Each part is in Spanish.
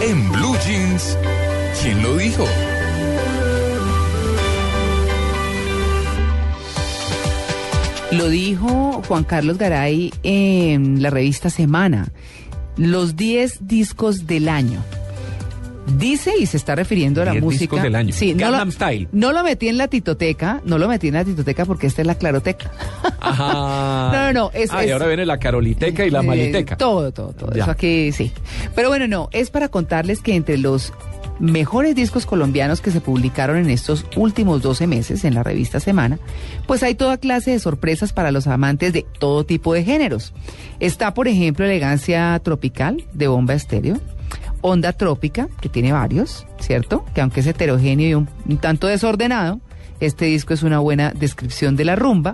En Blue Jeans, ¿quién lo dijo? Lo dijo Juan Carlos Garay en la revista Semana. Los 10 discos del año. Dice y se está refiriendo a la 10 música. discos del año. Sí, no lo, Style. no lo metí en la titoteca, no lo metí en la titoteca porque esta es la claroteca. Ajá. No, no, no, es- Ah, y ahora viene la caroliteca y la Eh, maliteca. todo, todo, todo. Ya. Eso aquí sí. Pero bueno, no, es para contarles que entre los mejores discos colombianos que se publicaron en estos últimos 12 meses en la revista Semana, pues hay toda clase de sorpresas para los amantes de todo tipo de géneros. Está, por ejemplo, Elegancia Tropical de Bomba Estéreo. Onda Trópica, que tiene varios, ¿cierto? Que aunque es heterogéneo y un, tanto desordenado, este disco es una buena descripción de la rumba.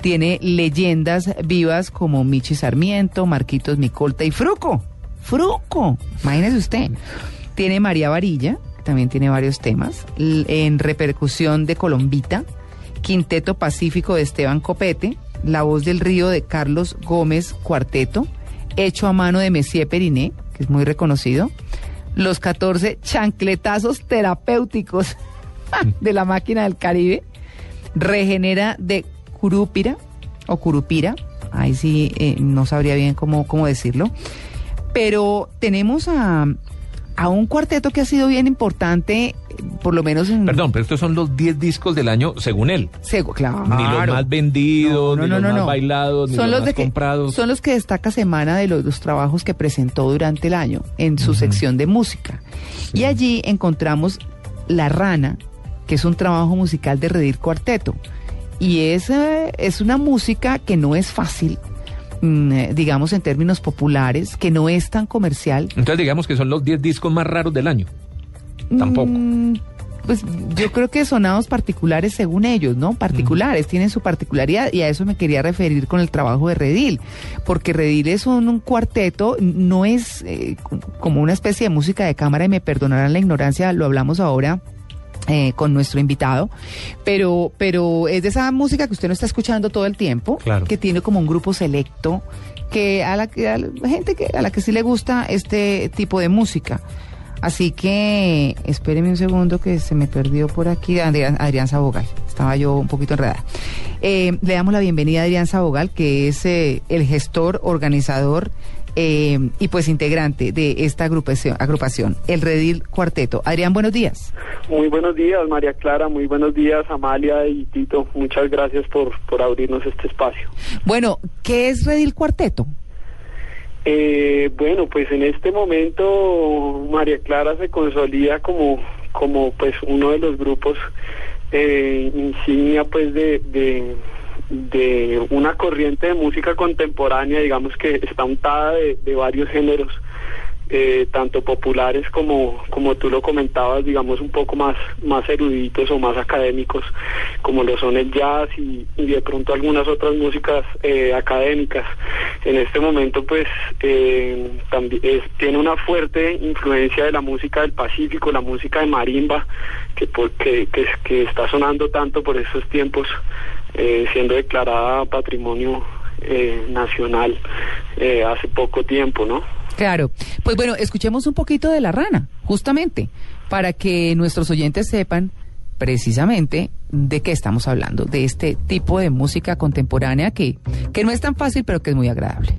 Tiene leyendas vivas como Michi Sarmiento, Marquitos Micolta y Fruco. Fruco, imagínese usted. Tiene María Varilla, que también tiene varios temas. En repercusión de Colombita, Quinteto Pacífico de Esteban Copete, La Voz del Río de Carlos Gómez Cuarteto, Hecho a mano de Messier Periné, que es muy reconocido. Los 14 chancletazos terapéuticos de la máquina del Caribe. Regenera de Curupira o Curupira. Ahí sí eh, no sabría bien cómo, cómo decirlo. Pero tenemos a, a un cuarteto que ha sido bien importante, eh, por lo menos en... Perdón, pero estos son los 10 discos del año según él. Segu- claro. Ni los más vendidos, ni los más bailados, ni son los, más que, comprados. Son los que destaca Semana de los, los trabajos que presentó durante el año en su sección de música. Y allí encontramos La Rana, que es un trabajo musical de Redir Cuarteto. Y es, eh, es una música que no es fácil, digamos en términos populares, que no es tan comercial. Entonces digamos que son los 10 discos más raros del año. Tampoco. Mm, Pues yo creo que sonados particulares según ellos, ¿no? Particulares, tienen su particularidad y a eso me quería referir con el trabajo de Redil, porque Redil es un, un cuarteto, no es eh, como una especie de música de cámara y me perdonarán la ignorancia, lo hablamos ahora. Eh, con nuestro invitado, pero, pero es de esa música que usted no está escuchando todo el tiempo, Claro. que tiene como un grupo selecto, que a la, que- a la gente que a la que sí le gusta este tipo de música. Así que espéreme un segundo que se me perdió por aquí Adrián, Adrián Sabogal. Estaba yo un poquito enredada. Eh, le damos la bienvenida a Adrián Sabogal, que es eh, el gestor, organizador eh, y pues integrante de esta agrupación, agrupación, el Redil Cuarteto. Adrián, buenos días. Muy buenos días, María Clara. Muy buenos días, Amalia y Tito. Muchas gracias por, por abrirnos este espacio. Bueno, ¿qué es Redil Cuarteto? Eh, bueno, pues en este momento María Clara se consolida como, como pues uno de los grupos eh, insignia pues de, de, de una corriente de música contemporánea, digamos que está untada de, varios géneros. eh, tanto populares como como tú lo comentabas digamos un poco más más eruditos o más académicos como lo son el jazz y, y de pronto algunas otras músicas eh, académicas en este momento pues eh, también tiene una fuerte influencia de la música del Pacífico la música de marimba que por- que, que, que está sonando tanto por estos tiempos eh, siendo declarada patrimonio eh, nacional eh, hace poco tiempo no Claro, pues bueno, escuchemos un poquito de la rana, justamente, para que nuestros oyentes sepan precisamente de qué estamos hablando, de este tipo de música contemporánea que, que no es tan fácil, pero que es muy agradable.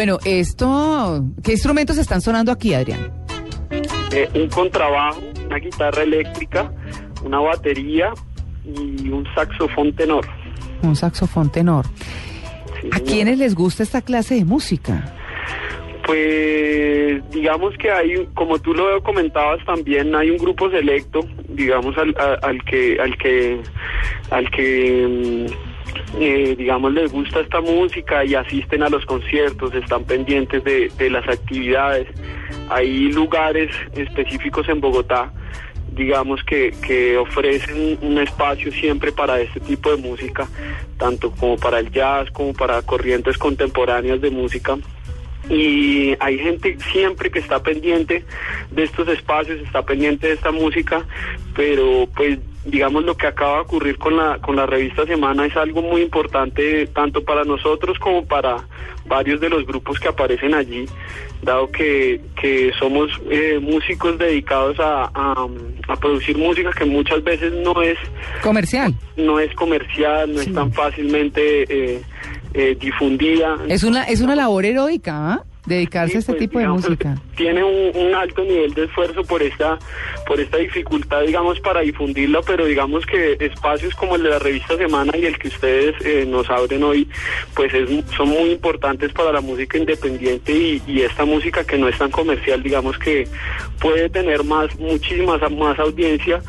Bueno, esto, ¿qué instrumentos están sonando aquí, Adrián? Eh, un contrabajo, una guitarra eléctrica, una batería y un saxofón tenor. Un saxofón tenor. Sí, ¿A señor. quiénes les gusta esta clase de música? Pues digamos que hay, como tú lo comentabas también, hay un grupo selecto, digamos al, al que, al que, al que, mm, eh, digamos les gusta esta música y asisten a los conciertos, están pendientes de, de las actividades. Hay lugares específicos en Bogotá, digamos que, que ofrecen un espacio siempre para este tipo de música, tanto como para el jazz como para corrientes contemporáneas de música y hay gente siempre que está pendiente de estos espacios, está pendiente de esta música, pero pues digamos lo que acaba de ocurrir con la con la revista Semana es algo muy importante tanto para nosotros como para varios de los grupos que aparecen allí, dado que, que somos eh, músicos dedicados a, a, a producir música que muchas veces no es Comercial. no es comercial, no es tan fácilmente eh, eh, difundida. Es una, es una labor heroica, ¿ah? Dedicarse Sí, a este pues, tipo de música. Tiene un, un alto nivel de esfuerzo por esta, por esta dificultad, digamos, para difundirla, pero digamos que espacios como el de la revista Semana y el que ustedes eh, nos abren hoy, pues es, son muy importantes para la música independiente y, y esta música que no es tan comercial, digamos que puede tener más, muchísimas más audiencia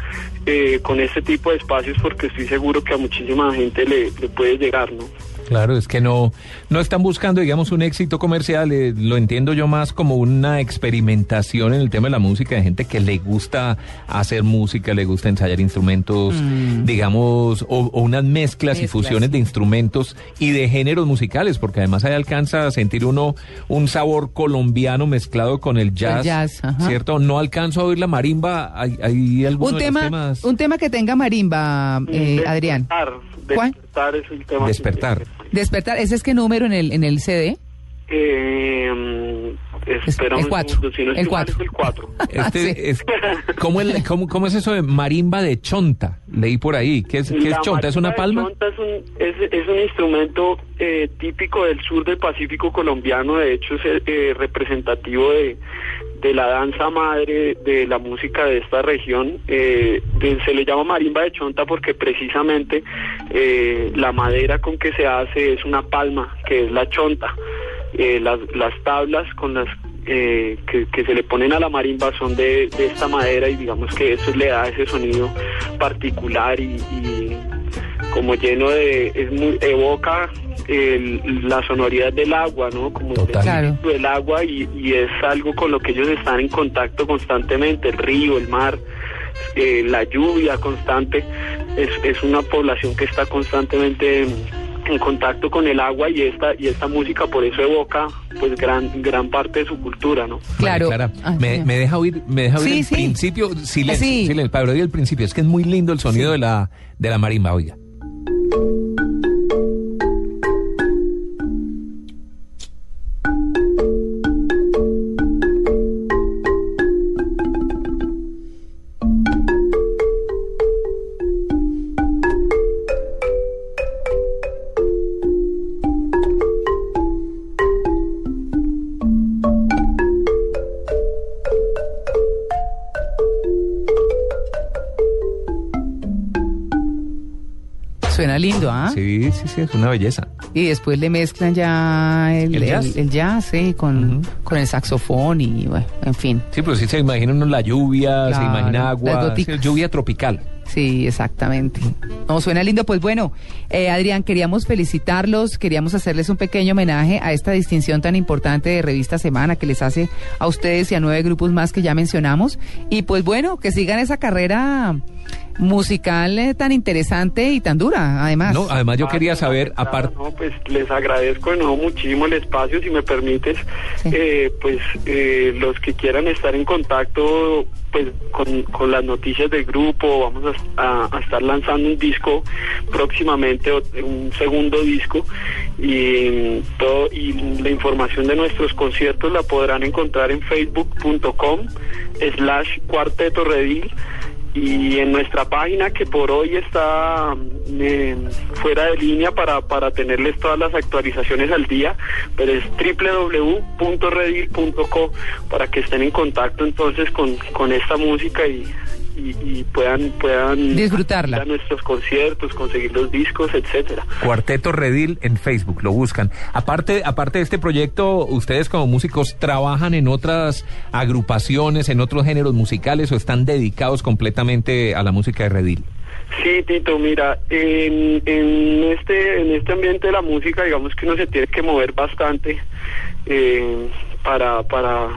eh, con este tipo de espacios porque estoy seguro que a muchísima gente le, le puede llegar, ¿no? Claro, es que no, no están buscando, digamos, un éxito comercial, eh, lo entiendo yo más como una experimentación en el tema de la música, de gente que le gusta hacer música, le gusta ensayar instrumentos, digamos, o, o unas mezclas, y fusiones de instrumentos y de géneros musicales, porque además ahí alcanza a sentir uno un sabor colombiano mezclado con el jazz, jazz, ajá. ¿cierto? No alcanzo a oír la marimba, hay, hay algunos Un de los tema, temas... un tema que tenga marimba, eh, Adrián. Despertar, ¿Cuál? Despertar es el tema. que- Despertar. ¿ese es qué número en el, en el CD? Eh, espera el un cuatro, segundo, si no el estoy mal, cuatro. es el 4. Este, Sí. es, ¿cómo, el- cómo- cómo es eso de marimba de chonta? Leí por ahí. ¿Qué es, qué es chonta? ¿Es una palma? es un, es, es un instrumento eh, típico del sur del Pacífico colombiano, de hecho es eh, representativo de, de la danza madre de la música de esta región. Eh, se le llama marimba de chonta porque precisamente eh, la madera con que se hace es una palma, que es la chonta. Eh, las, las tablas con las que, que se le ponen a la marimba son de, de esta madera y digamos que eso le da ese sonido particular y como lleno de es muy evoca el- la sonoridad del agua no como Total. el del agua y, y es algo con lo que ellos están en contacto constantemente el río el mar eh, la lluvia constante es, es una población que está constantemente en en contacto con el agua y esta y esta música por eso evoca pues gran gran parte de su cultura no Claro. María Clara, Ah, me, me deja oír, me deja oír Sí, el sí. principio, silencio, Sí. silencio, para oír el principio. Es que es muy lindo el sonido de la de la marimba, oiga. thank you Suena lindo, ¿ah? Sí, sí, sí, es una belleza. Y después le mezclan ya el, ¿El jazz? el- el jazz, sí, con, con el saxofón y bueno, en fin. Sí, pero sí se imagina uno la lluvia, se imagina agua, sí, lluvia tropical. Sí, exactamente. No, suena lindo. Pues bueno, eh, Adrián, queríamos felicitarlos, queríamos hacerles un pequeño homenaje a esta distinción tan importante de Revista Semana que les hace a ustedes y a nueve grupos más que ya mencionamos. Y pues bueno, que sigan esa carrera musical eh, tan interesante y tan dura, además. No, además yo Ah, quería no, saber, aparte, no, pues les agradezco de nuevo muchísimo el espacio, si me permites, Sí. eh, pues eh, los que quieran estar en contacto pues con, con las noticias del grupo, vamos a, a- a estar lanzando un disco próximamente, un segundo disco y mm, todo y la información de nuestros conciertos la podrán encontrar en facebook.com slash cuarteto redil y en nuestra página que por hoy está eh, fuera de línea para, para tenerles todas las actualizaciones al día, pero es www.redil.co para que estén en contacto entonces con, con esta música y, y, y puedan puedan Disfrutarla. a nuestros conciertos, conseguir los discos, etcétera. Cuarteto Redil en Facebook, lo buscan. Aparte, aparte de este proyecto, ¿ustedes como músicos trabajan en otras agrupaciones, en otros géneros musicales o están dedicados completamente a la música de Redil? Sí, Tito, mira, en, en este en este ambiente de la música, digamos que uno se tiene que mover bastante eh, para para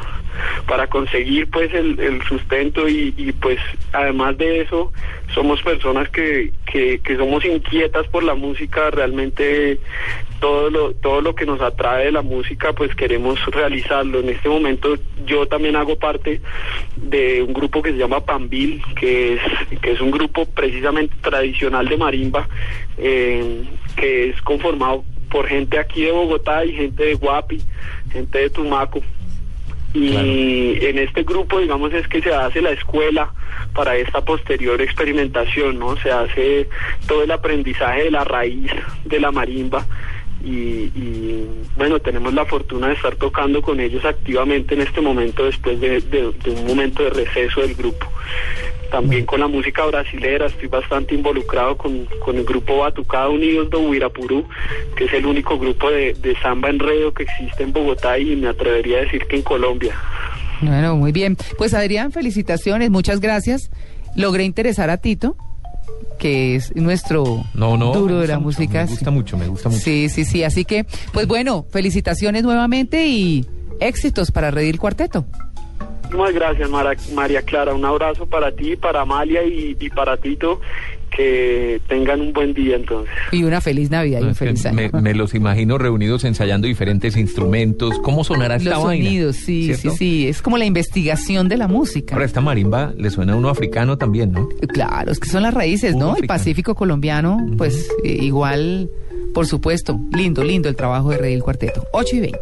para conseguir pues el, sustento y, pues además de eso somos personas que, que, que somos inquietas por la música. Realmente todo lo todo lo que nos atrae de la música pues queremos realizarlo. En este momento yo también hago parte de un grupo que se llama Pambil que es que es un grupo precisamente tradicional de marimba eh, que es conformado por gente aquí de Bogotá y gente de Guapi gente de Tumaco y claro. en este grupo digamos es que se hace la escuela para esta posterior experimentación no se hace todo el aprendizaje de la raíz de la marimba y, y, bueno tenemos la fortuna de estar tocando con ellos activamente en este momento después de, de, de un momento de receso del grupo también con la música brasilera, estoy bastante involucrado con, con el grupo Batucada Unidos do Huirapurú, que es el único grupo de, de samba enredo que existe en Bogotá y me atrevería a decir que en Colombia. Bueno, muy bien. Pues Adrián, felicitaciones, muchas gracias. Logré interesar a Tito que es nuestro no, no, duro de la mucho, música. Me gusta mucho, me gusta mucho. Sí, sí, sí. Así que, pues bueno, felicitaciones nuevamente y éxitos para Redil Cuarteto. Muchísimas gracias, Mara, María Clara. Un abrazo para ti, para Amalia y, y, para Tito. Que tengan un buen día entonces. Y una feliz Navidad y un feliz año. Me, me, los imagino reunidos ensayando diferentes instrumentos. ¿Cómo sonará esta los vaina? sonidos, sí, ¿cierto? sí, sí. Es como la investigación de la música. Ahora, esta marimba le suena a uno africano también, ¿no? Claro, es que son las raíces, ¿no? Africano. El Pacífico colombiano, uh -huh. pues igual, por supuesto. Lindo, lindo el trabajo de Redil Cuarteto. 8 y 20.